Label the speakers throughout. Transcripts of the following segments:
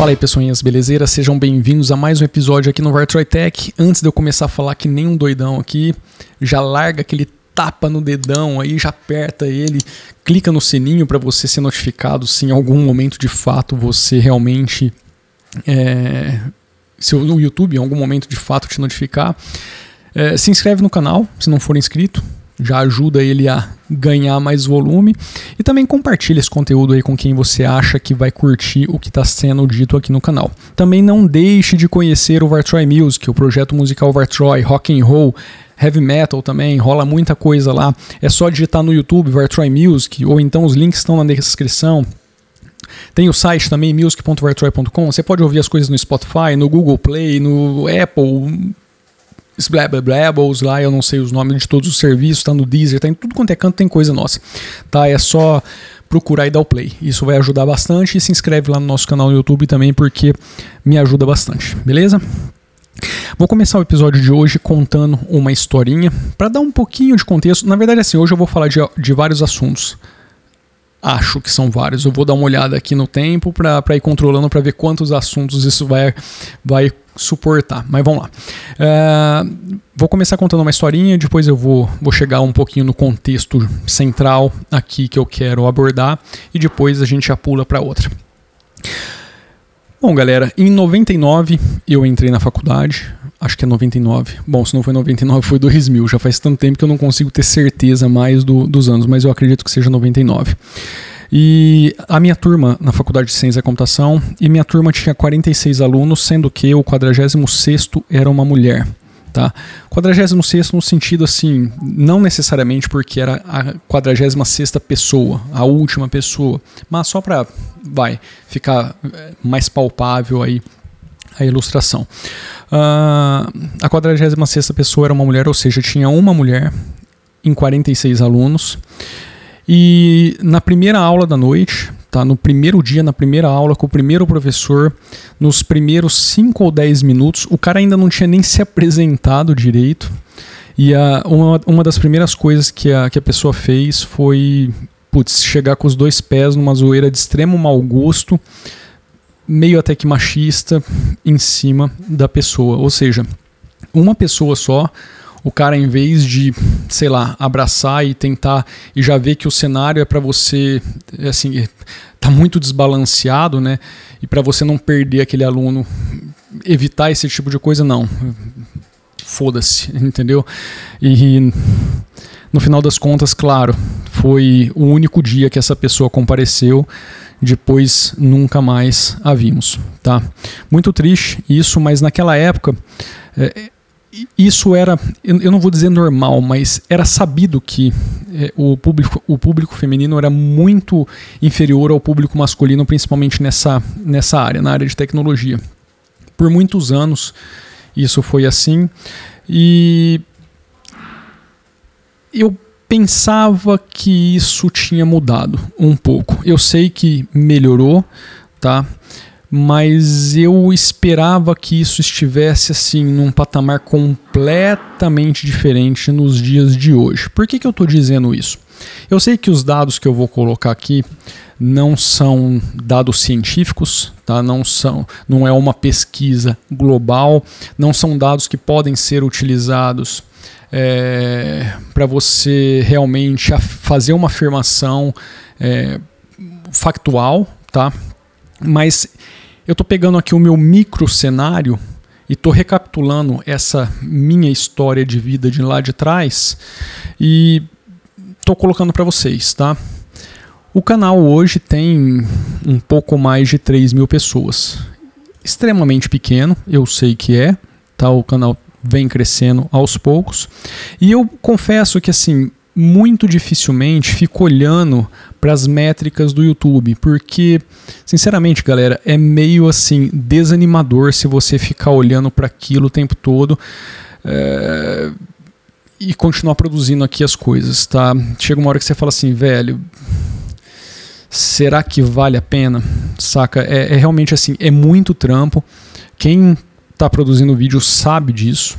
Speaker 1: Fala aí, pessoinhas, beleza? Sejam bem-vindos a mais um episódio aqui no Vartroy Tech. Antes de eu começar a falar que nem um doidão aqui, já larga aquele tapa no dedão aí, já aperta ele, clica no sininho para você ser notificado se em algum momento de fato você realmente é, se o YouTube em algum momento de fato te notificar. É, se inscreve no canal se não for inscrito, já ajuda ele a ganhar mais volume e também compartilha esse conteúdo aí com quem você acha que vai curtir o que está sendo dito aqui no canal. Também não deixe de conhecer o Vartroy Music, o projeto musical Vartroy, rock and roll, heavy metal também, rola muita coisa lá. É só digitar no YouTube Vartroy Music ou então os links estão na descrição. Tem o site também, music.vartroy.com. Você pode ouvir as coisas no Spotify, no Google Play, no Apple, Blabbles lá, eu não sei os nomes de todos os serviços, tá no Deezer, tá em tudo quanto é canto, tem coisa nossa. Tá? É só procurar e dar o play. Isso vai ajudar bastante e se inscreve lá no nosso canal no YouTube também porque me ajuda bastante, beleza? Vou começar o episódio de hoje contando uma historinha para dar um pouquinho de contexto. Na verdade, assim, hoje eu vou falar de, de vários assuntos. Acho que são vários. Eu vou dar uma olhada aqui no tempo para ir controlando para ver quantos assuntos isso vai, vai suportar. Mas vamos lá. Uh, vou começar contando uma historinha, depois eu vou, vou chegar um pouquinho no contexto central aqui que eu quero abordar e depois a gente já pula para outra. Bom, galera, em 99 eu entrei na faculdade, acho que é 99. Bom, se não foi 99, foi 2000. Já faz tanto tempo que eu não consigo ter certeza mais do, dos anos, mas eu acredito que seja 99. E a minha turma na Faculdade de Ciência da Computação, e minha turma tinha 46 alunos, sendo que o 46º era uma mulher. Tá? 46 no sentido assim, não necessariamente porque era a 46 pessoa, a última pessoa, mas só para vai ficar eh, mais palpável aí a ilustração. Uh, a 46 pessoa era uma mulher, ou seja, tinha uma mulher em 46 alunos. E na primeira aula da noite, tá? No primeiro dia, na primeira aula, com o primeiro professor, nos primeiros 5 ou 10 minutos, o cara ainda não tinha nem se apresentado direito. E a, uma, uma das primeiras coisas que a, que a pessoa fez foi putz, chegar com os dois pés numa zoeira de extremo mau gosto, meio até que machista, em cima da pessoa. Ou seja, uma pessoa só o cara em vez de, sei lá, abraçar e tentar e já ver que o cenário é para você, assim, tá muito desbalanceado, né? E para você não perder aquele aluno, evitar esse tipo de coisa, não. Foda-se, entendeu? E no final das contas, claro, foi o único dia que essa pessoa compareceu depois nunca mais a vimos, tá? Muito triste isso, mas naquela época é, isso era, eu não vou dizer normal, mas era sabido que é, o, público, o público feminino era muito inferior ao público masculino, principalmente nessa, nessa área, na área de tecnologia. Por muitos anos isso foi assim e eu pensava que isso tinha mudado um pouco. Eu sei que melhorou, tá? mas eu esperava que isso estivesse assim num patamar completamente diferente nos dias de hoje. Por que, que eu estou dizendo isso? Eu sei que os dados que eu vou colocar aqui não são dados científicos, tá? não, são, não é uma pesquisa global, não são dados que podem ser utilizados é, para você realmente fazer uma afirmação é, factual, tá? mas eu estou pegando aqui o meu micro cenário e estou recapitulando essa minha história de vida de lá de trás e estou colocando para vocês, tá? O canal hoje tem um pouco mais de 3 mil pessoas. Extremamente pequeno, eu sei que é, tá? O canal vem crescendo aos poucos. E eu confesso que assim, muito dificilmente fico olhando para as métricas do YouTube, porque, sinceramente, galera, é meio assim desanimador se você ficar olhando para aquilo o tempo todo. É, e continuar produzindo aqui as coisas, tá? Chega uma hora que você fala assim, velho, será que vale a pena? Saca? É, é realmente assim, é muito trampo. Quem está produzindo vídeo sabe disso.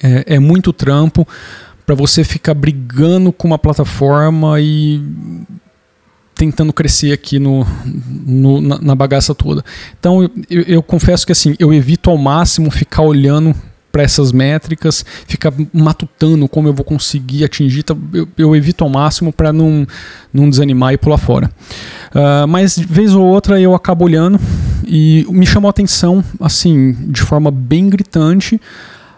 Speaker 1: É, é muito trampo para você ficar brigando com uma plataforma e tentando crescer aqui no, no na, na, bagaça toda. Então eu, eu confesso que assim, eu evito ao máximo ficar olhando para essas métricas, ficar matutando como eu vou conseguir atingir, então, eu, eu evito ao máximo para não, não desanimar e pular fora. Uh, mas vez ou outra eu acabo olhando e me chamou a atenção, assim, de forma bem gritante,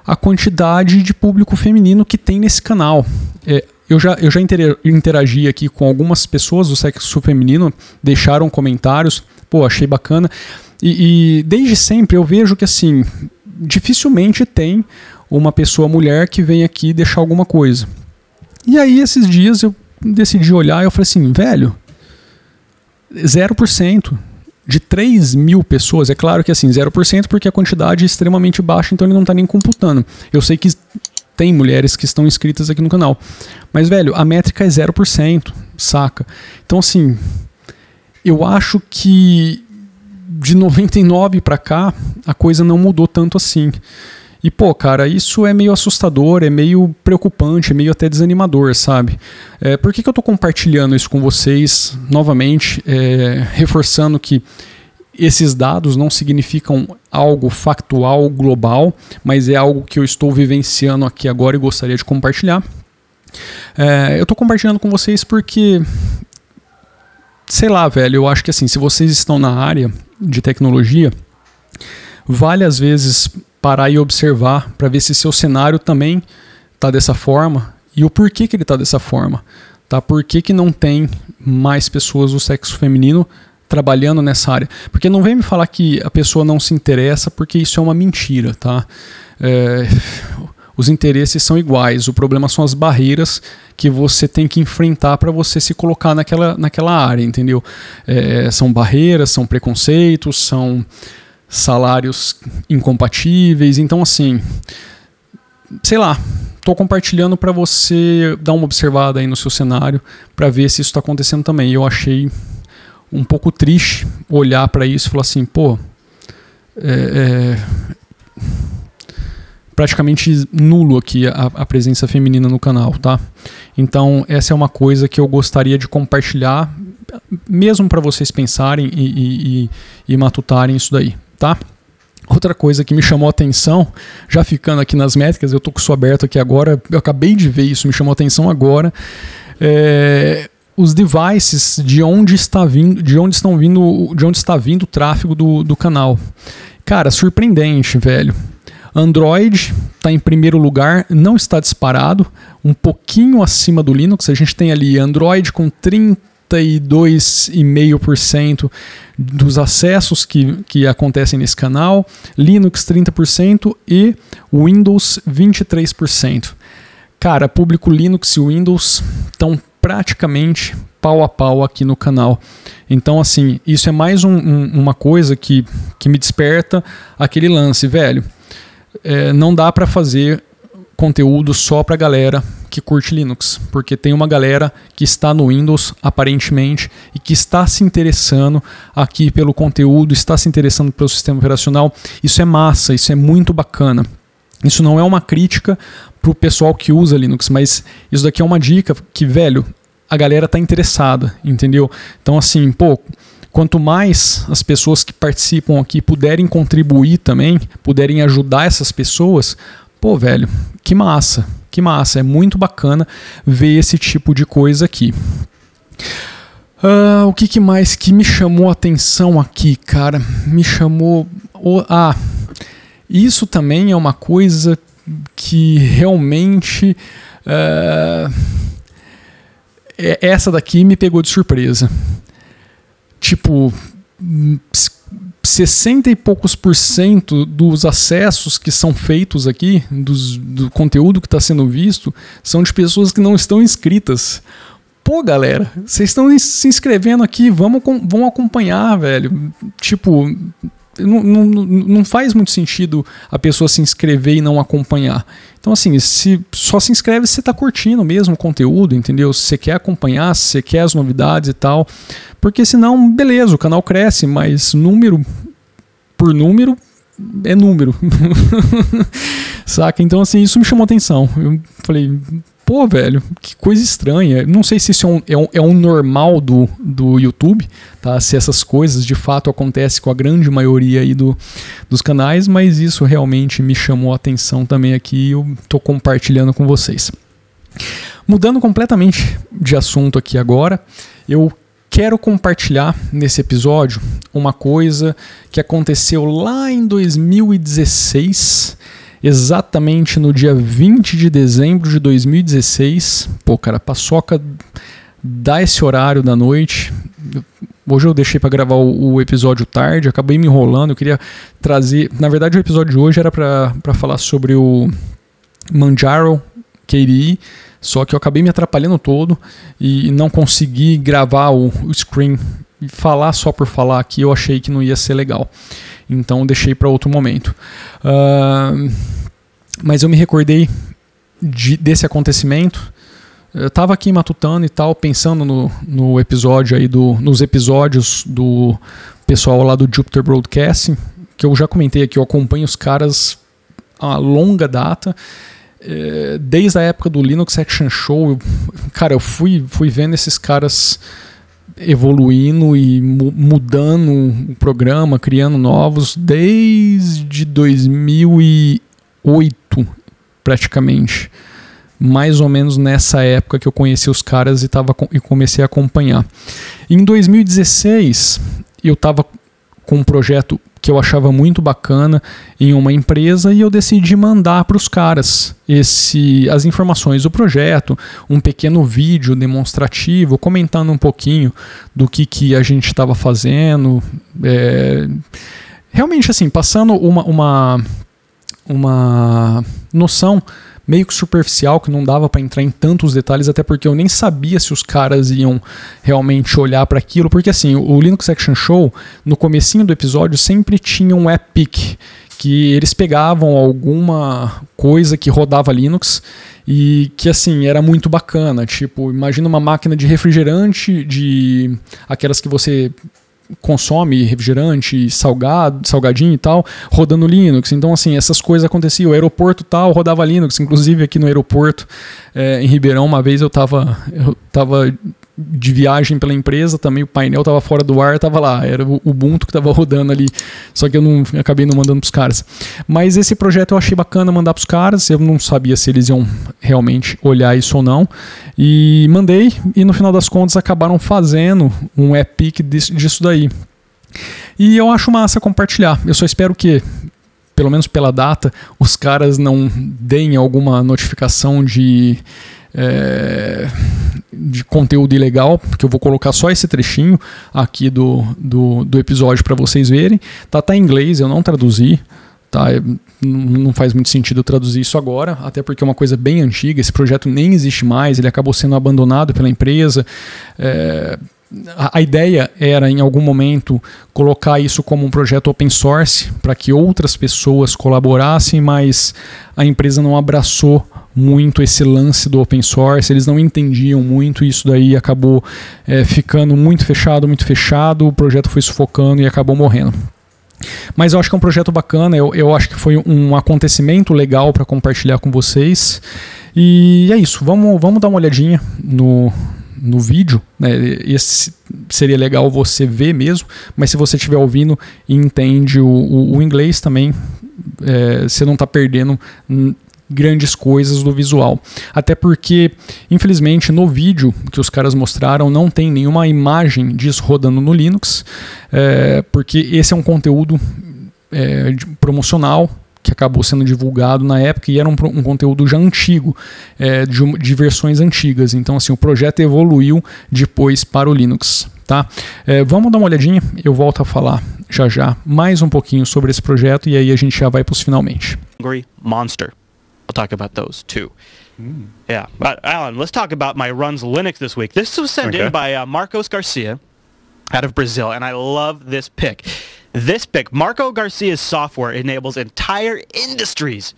Speaker 1: a quantidade de público feminino que tem nesse canal. É, eu já, eu já interagi aqui com algumas pessoas do sexo feminino, deixaram comentários, pô, achei bacana. E, e, desde sempre eu vejo que assim, dificilmente tem uma pessoa mulher que vem aqui deixar alguma coisa. E aí esses dias eu decidi olhar e eu falei assim, velho, 0% de 3 mil pessoas, é claro que assim, 0% porque a quantidade é extremamente baixa, então ele não está nem computando. Eu sei que tem mulheres que estão inscritas aqui no canal. Mas, velho, a métrica é 0%, saca? Então, assim, eu acho que de 99 para cá a coisa não mudou tanto assim. E, pô, cara, isso é meio assustador, é meio preocupante, é meio até desanimador, sabe? É, por que, que eu tô compartilhando isso com vocês novamente, é, reforçando que esses dados não significam algo factual global, mas é algo que eu estou vivenciando aqui agora e gostaria de compartilhar. É, eu estou compartilhando com vocês porque, sei lá, velho, eu acho que assim, se vocês estão na área de tecnologia, vale às vezes parar e observar para ver se seu cenário também está dessa forma e o porquê que ele está dessa forma. Tá? Por que, que não tem mais pessoas do sexo feminino trabalhando nessa área. Porque não vem me falar que a pessoa não se interessa, porque isso é uma mentira, tá? É, os interesses são iguais, o problema são as barreiras que você tem que enfrentar para você se colocar naquela, naquela área, entendeu? É, são barreiras, são preconceitos, são salários incompatíveis, então assim, sei lá, estou compartilhando para você dar uma observada aí no seu cenário para ver se isso está acontecendo também. Eu achei um pouco triste olhar para isso e falar assim, pô, é, é praticamente nulo aqui a, a, presença feminina no canal, tá? Então essa é uma coisa que eu gostaria de compartilhar, mesmo para vocês pensarem e, e, e, e matutarem isso daí, tá? Outra coisa que me chamou a atenção, já ficando aqui nas métricas, eu tô com isso aberto aqui agora, eu acabei de ver isso, me chamou a atenção agora. É, os devices de onde está vindo, de onde estão vindo, de onde está vindo o tráfego do, do canal. Cara, surpreendente, velho. Android está em primeiro lugar, não está disparado, um pouquinho acima do Linux. A gente tem ali Android com 32,5% dos acessos que, que acontecem nesse canal, Linux 30% e Windows 23%. Cara, público Linux e Windows estão praticamente pau a pau aqui no canal. Então, assim, isso é mais um, um, uma coisa que, que me desperta aquele lance, velho. É, não dá para fazer conteúdo só para galera que curte Linux, porque tem uma galera que está no Windows aparentemente e que está se interessando aqui pelo conteúdo, está se interessando pelo sistema operacional. Isso é massa, isso é muito bacana. Isso não é uma crítica para o pessoal que usa Linux, mas isso daqui é uma dica que, velho, a galera tá interessada, entendeu? Então, assim, pô, quanto mais as pessoas que participam aqui puderem contribuir também, puderem ajudar essas pessoas, pô, velho, que massa, que massa. É muito bacana ver esse tipo de coisa aqui. Uh, o que, que, mais que me chamou a atenção aqui, cara? Me chamou. Ah, isso também é uma coisa que realmente. Uh, essa daqui me pegou de surpresa. Tipo, 60 e poucos por cento dos acessos que são feitos aqui, dos, do conteúdo que está sendo visto, são de pessoas que não estão inscritas. Pô, galera, vocês estão se inscrevendo aqui, vamos, vamos acompanhar, velho. Tipo, não, não, não faz muito sentido a pessoa se inscrever e não acompanhar. Então, assim, se só se inscreve se você está curtindo mesmo o conteúdo, entendeu? Se você quer acompanhar, se você quer as novidades e tal. Porque senão, beleza, o canal cresce, mas número por número é número. Saca? Então, assim, isso me chamou atenção. Eu falei, pô, velho, que coisa estranha. Não sei se isso é um, é um, é um normal do, do YouTube, tá? Se essas coisas de fato acontecem com a grande maioria aí do, dos canais, mas isso realmente me chamou a atenção também aqui e eu tô compartilhando com vocês. Mudando completamente de assunto aqui agora, eu quero compartilhar nesse episódio uma coisa que aconteceu lá em 2016 exatamente no dia 20 de dezembro de 2016. Pô, cara, paçoca dá esse horário da noite. Hoje eu deixei para gravar o, o, episódio tarde, acabei me enrolando. Eu queria trazer. Na verdade, o episódio de hoje era para falar sobre o Manjaro KDE, só que eu acabei me atrapalhando todo e não consegui gravar o, o screen e falar só por falar aqui. Eu achei que não ia ser legal. Então deixei para outro momento. Uh, mas eu me recordei de, desse acontecimento. Eu estava aqui matutando e tal, pensando no, no episódio aí do, nos episódios do pessoal lá do Jupiter Broadcasting, que eu já comentei aqui, eu acompanho os caras a longa data é, desde a época do Linux Action Show, cara, eu fui, fui vendo esses caras evoluindo e mu mudando o programa, criando novos desde 2008, praticamente. Mais ou menos nessa época que eu conheci os caras e, tava, e comecei a acompanhar. Em 2016, eu estava com um projeto que eu achava muito bacana em uma empresa e eu decidi mandar para os caras esse, as informações do projeto, um pequeno vídeo demonstrativo, comentando um pouquinho do que, que a gente estava fazendo. É, realmente, assim, passando uma, uma, uma noção meio que superficial, que não dava para entrar em tantos detalhes, até porque eu nem sabia se os caras iam realmente olhar para aquilo, porque assim, o Linux Action Show, no comecinho do episódio, sempre tinha um epic que eles pegavam alguma coisa que rodava Linux e que assim era muito bacana, tipo, imagina uma máquina de refrigerante de aquelas que você consome refrigerante, salgado, salgadinho e tal, rodando Linux. Então, assim, essas coisas aconteciam. O aeroporto tal rodava Linux. Inclusive, aqui no aeroporto, é, em Ribeirão, uma vez eu estava eu tava de viagem pela empresa, também o painel estava fora do ar, estava lá, era o Ubuntu que estava rodando ali, só que eu não acabei não mandando para os caras. Mas esse projeto eu achei bacana mandar para os caras, eu não sabia se eles iam realmente olhar isso ou não, e mandei, e no final das contas acabaram fazendo um epic disso daí. E eu acho massa compartilhar. Eu só espero que pelo menos pela data, os caras não deem alguma notificação de é, de conteúdo ilegal, porque eu vou colocar só esse trechinho aqui do, do, do episódio para vocês verem. Tá, tá em inglês, eu não traduzi. Tá, é, não faz muito sentido eu traduzir isso agora, até porque é uma coisa bem antiga. Esse projeto nem existe mais, ele acabou sendo abandonado pela empresa. É, a, a ideia era, em algum momento, colocar isso como um projeto open source para que outras pessoas colaborassem, mas a empresa não abraçou muito esse lance do open source, eles não entendiam muito, e isso daí acabou é, ficando muito fechado, muito fechado, o projeto foi sufocando e acabou morrendo. Mas eu acho que é um projeto bacana, eu, eu acho que foi um acontecimento legal para compartilhar com vocês. E é isso, vamos, vamos dar uma olhadinha no, no vídeo, né? Esse seria legal você ver mesmo, mas se você estiver ouvindo e entende o, o, o inglês também, é, você não está perdendo grandes coisas do visual. Até porque, infelizmente, no vídeo que os caras mostraram não tem nenhuma imagem disso rodando no Linux, é, porque esse é um conteúdo é, promocional que acabou sendo divulgado na época e era um, um conteúdo já antigo, é, de, de, versões antigas. Então, assim, o projeto evoluiu depois para o Linux. Tá? É, vamos dar uma olhadinha, eu volto a falar já já mais um pouquinho sobre esse projeto e aí a gente já vai para os finalmente.
Speaker 2: Monster. I'll talk about those too. Mm. Yeah, but Alan, let's talk about my runs Linux this week. This was sent okay. in by uh, Marcos Garcia out of Brazil, and I love this pick. This pick, Marco Garcia's software enables entire industries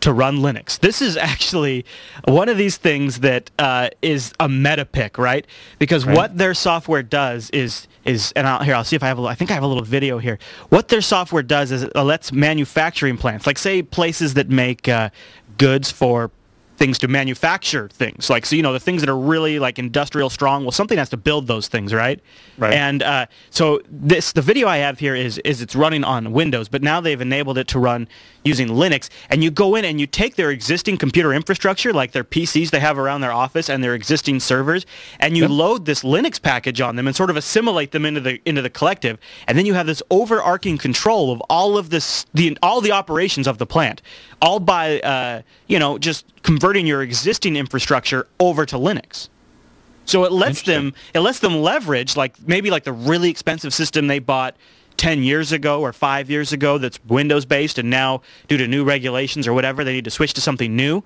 Speaker 2: to run Linux. This is actually one of these things that uh, is a meta pick, right? Because right. what their software does is is and I'll, here I'll see if I have a I think I have a little video here. What their software does is it lets manufacturing plants, like say places that make uh, goods for things to manufacture things. Like, so, you know, the things that are really like industrial strong, well, something has to build those things, right?
Speaker 3: Right.
Speaker 2: And uh, so this, the video I have here is, is it's running on Windows, but now they've enabled it to run using Linux. And you go in and you take their existing computer infrastructure, like their PCs they have around their office and their existing servers, and you
Speaker 3: Yep.
Speaker 2: load this Linux package on them and sort of assimilate them into the into the collective. And then you have this overarching control of all of this, the all the operations of the plant, all by uh, you know just converting your existing infrastructure over to Linux. So it lets them it lets them leverage like maybe like the really expensive system they bought 10 years ago or 5 years ago that's Windows based and now due to new regulations or whatever they need to switch to something new.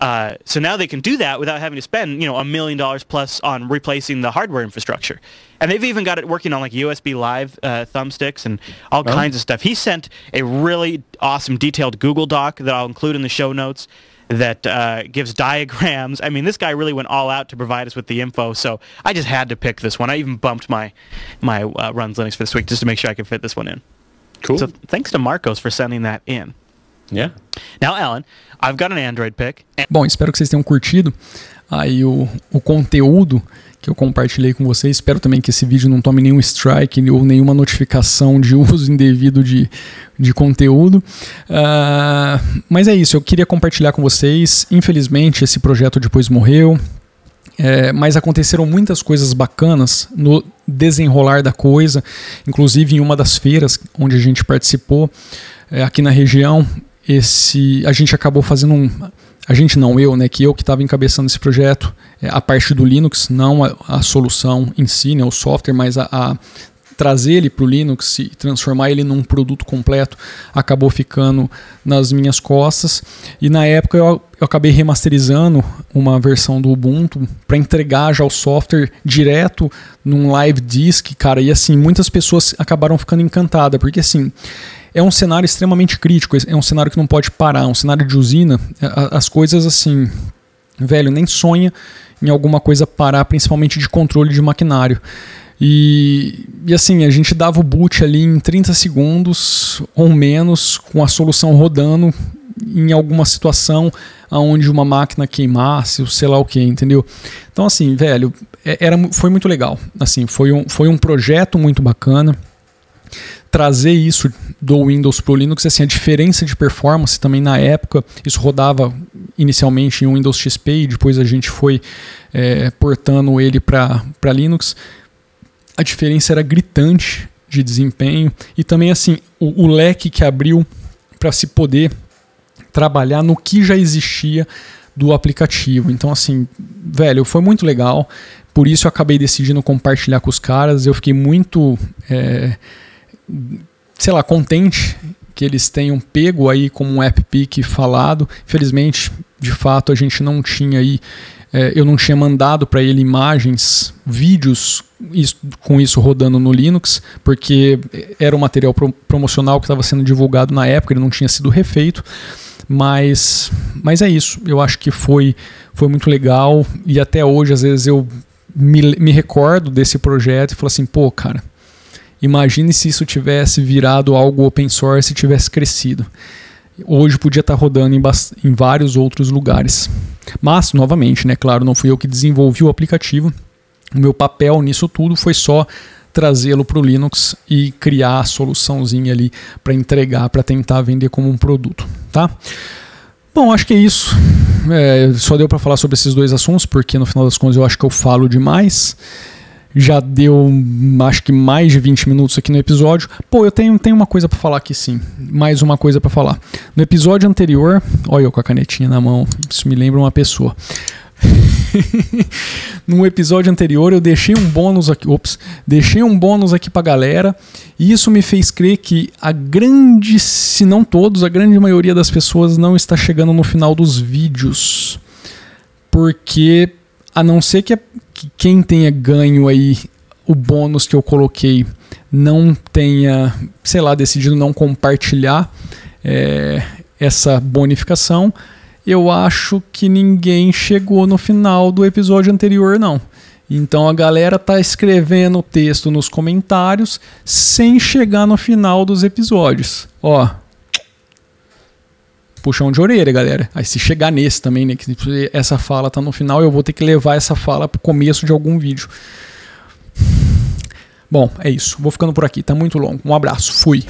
Speaker 2: Uh, so now they can do that without having to spend, you know, a million dollars plus on replacing the hardware infrastructure. And they've even got it working on like USB Live uh, thumbsticks and all kinds of stuff. He sent a really awesome detailed Google Doc that I'll include in the show notes that uh, gives diagrams. I mean, this guy really went all out to provide us with the info. So I just had to pick this one. I even bumped my my uh, runs Linux for this week just to make sure I could fit this one in.
Speaker 3: Cool.
Speaker 2: So thanks to Marcos for sending that in.
Speaker 3: yeah.
Speaker 2: Now, Alan, I've got an Android pick. And
Speaker 1: Bom, espero que vocês tenham curtido aí o, o conteúdo que eu compartilhei com vocês. Espero também que esse vídeo não tome nenhum strike ou nenhuma notificação de uso indevido de, de conteúdo. Ah, mas é isso, eu queria compartilhar com vocês. Infelizmente, esse projeto depois morreu. É, mas aconteceram muitas coisas bacanas no desenrolar da coisa, inclusive em uma das feiras onde a gente participou é, aqui na região. Esse, a gente acabou fazendo um, a gente não eu, né, que eu que estava encabeçando esse projeto, é, a parte do Linux, não a, a solução em si, né, o software, mas a, a trazer ele para o Linux e transformar ele num produto completo acabou ficando nas minhas costas. E na época eu, eu acabei remasterizando uma versão do Ubuntu para entregar já o software direto num live disk, cara. E assim, muitas pessoas acabaram ficando encantadas, porque assim. É um cenário extremamente crítico, é um cenário que não pode parar, é um cenário de usina. a- As coisas assim, velho, nem sonha em alguma coisa parar, principalmente de controle de maquinário. E, e assim, a gente dava o boot ali em 30 segundos ou menos, com a solução rodando em alguma situação onde uma máquina queimasse, ou sei lá o que, entendeu? Então, assim, velho, é- era, foi muito legal. Assim, foi um, foi um projeto muito bacana trazer isso do Windows para o Linux, assim, a diferença de performance também na época, isso rodava inicialmente em Windows XP e depois a gente foi é, portando ele para Linux. A diferença era gritante de desempenho e também assim o, o leque que abriu para se poder trabalhar no que já existia do aplicativo. Então, assim, velho, foi muito legal. Por isso eu acabei decidindo compartilhar com os caras. Eu fiquei muito, é, sei lá, contente que eles tenham pego aí como um app pick falado. Infelizmente, de fato, a gente não tinha aí, é, eu não tinha mandado para ele imagens, vídeos isso- com isso rodando no Linux, porque era um material pro- promocional que estava sendo divulgado na época, ele não tinha sido refeito. Mas, mas é isso. Eu acho que foi, foi muito legal. E até hoje, às vezes, eu me, me recordo desse projeto e falo assim: pô, cara, imagine se isso tivesse virado algo open source e tivesse crescido. Hoje podia estar rodando em, em vários outros lugares. Mas, novamente, né, claro, não fui eu que desenvolvi o aplicativo. O meu papel nisso tudo foi só trazê-lo para o Linux e criar a soluçãozinha ali para entregar, para tentar vender como um produto, tá? Bom, acho que é isso. É, só deu para falar sobre esses dois assuntos, porque no final das contas eu acho que eu falo demais. Já deu, acho que mais de 20 minutos aqui no episódio. Pô, eu tenho, tenho uma coisa para falar aqui sim. Mais uma coisa para falar. No episódio anterior, olha eu com a canetinha na mão, isso me lembra uma pessoa. no episódio anterior eu deixei um bônus aqui, ops, deixei um bônus aqui pra galera, e isso me fez crer que a grande, se não todos, a grande maioria das pessoas não está chegando no final dos vídeos. Porque a não ser que, a- que quem tenha ganho aí o bônus que eu coloquei não tenha, sei lá, decidido não compartilhar é, essa bonificação, eu acho que ninguém chegou no final do episódio anterior, não. Então a galera tá escrevendo o texto nos comentários sem chegar no final dos episódios. Ó. puxão de orelha, galera. Aí se chegar nesse também, né? Que essa fala tá no final, eu vou ter que levar essa fala pro começo de algum vídeo. Bom, é isso. Vou ficando por aqui. Tá muito longo. Um abraço. Fui.